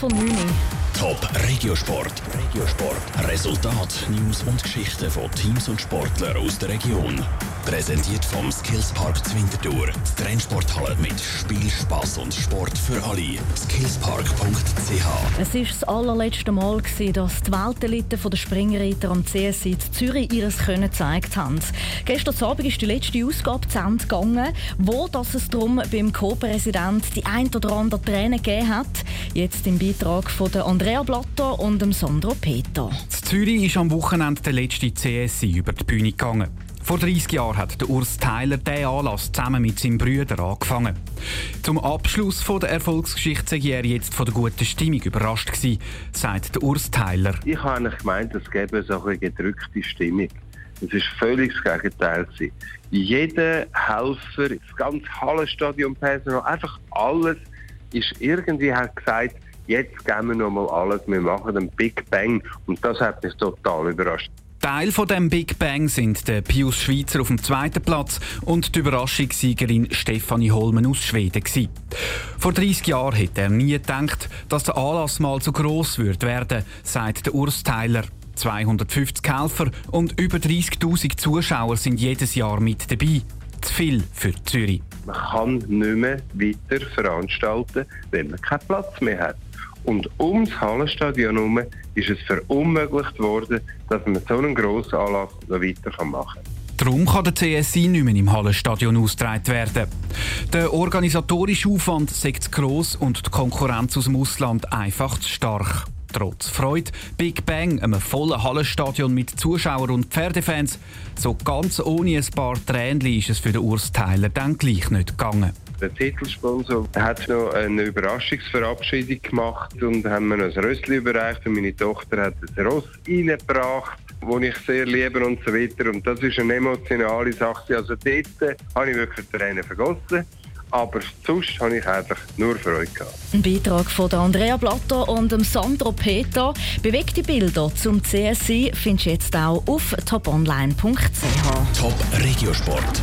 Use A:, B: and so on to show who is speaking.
A: von 9
B: Top Regiosport. Regiosport. Resultat, News und Geschichten von Teams und Sportlern aus der Region. Präsentiert vom Skillspark Zwintertour. Die Trennsporthalle mit Spiel, Spass und Sport für alle. Skillspark.ch.
A: Es war das allerletzte Mal, dass die Weltelite der Springreiter am CSI Zürich ihres Können gezeigt haben. Gestern Abend ist die letzte Ausgabe zu Ende gegangen, wo das es darum beim Co-Präsident die ein oder andere Tränen gegeben hat. Jetzt im Beitrag von Andrea Blatter und Sandro Peter.
C: In Zürich ist am Wochenende der letzte CSI über die Bühne gegangen. Vor 30 Jahren hat der Urs Tyler diesen Anlass zusammen mit seinem Brüder angefangen. Zum Abschluss der Erfolgsgeschichte sei er jetzt von der guten Stimmung überrascht gewesen, sagt der Urs Tyler.
D: Ich habe eigentlich gemeint, es gäbe so eine gedrückte Stimmung. Es war völlig das Gegenteil. Jeder Helfer, das ganze Hallenstadion, Personal, einfach alles ist irgendwie hat gesagt, jetzt geben wir noch mal alles, wir machen den Big Bang. Und das hat mich total überrascht.
C: Teil von dem Big Bang sind der Pius Schweizer auf dem zweiten Platz und die Überraschungssiegerin Stefanie Holmen aus Schweden. Gewesen. Vor 30 Jahren hätte er nie gedacht, dass der Anlass mal so gross wird werden, sagt der Urs Tyler. 250 Helfer und über 30.000 Zuschauer sind jedes Jahr mit dabei. Zu viel für Zürich.
D: Man kann nicht mehr weiter veranstalten, wenn man keinen Platz mehr hat. Und ums Hallenstadion herum ist es verunmöglicht worden, dass man so einen grossen Anlass noch weiter machen kann.
C: Darum kann der CSI nicht mehr im Hallenstadion ausgetragen werden. Der organisatorische Aufwand sei zu gross und die Konkurrenz aus dem Ausland einfach zu stark. Trotz Freude, Big Bang, einem vollen Hallenstadion mit Zuschauern und Pferdefans, so ganz ohne ein paar Tränen ist es für den Urs Tyler dann gleich nicht gegangen.
D: Der Titelsponsor hat noch eine Überraschungsverabschiedung gemacht und haben mir ein Rössli überreicht und meine Tochter hat ein Ross reingebracht das ich sehr liebe und so weiter. Und das ist eine emotionale Sache. Also dort habe ich wirklich Tränen vergossen. Aber sonst habe ich eigentlich nur Freude gehabt.
A: Ein Beitrag von Andrea Blatter und Sandro Peter. Bewegte Bilder zum CSI findest du jetzt auch auf toponline.ch.
B: Top Regiosport.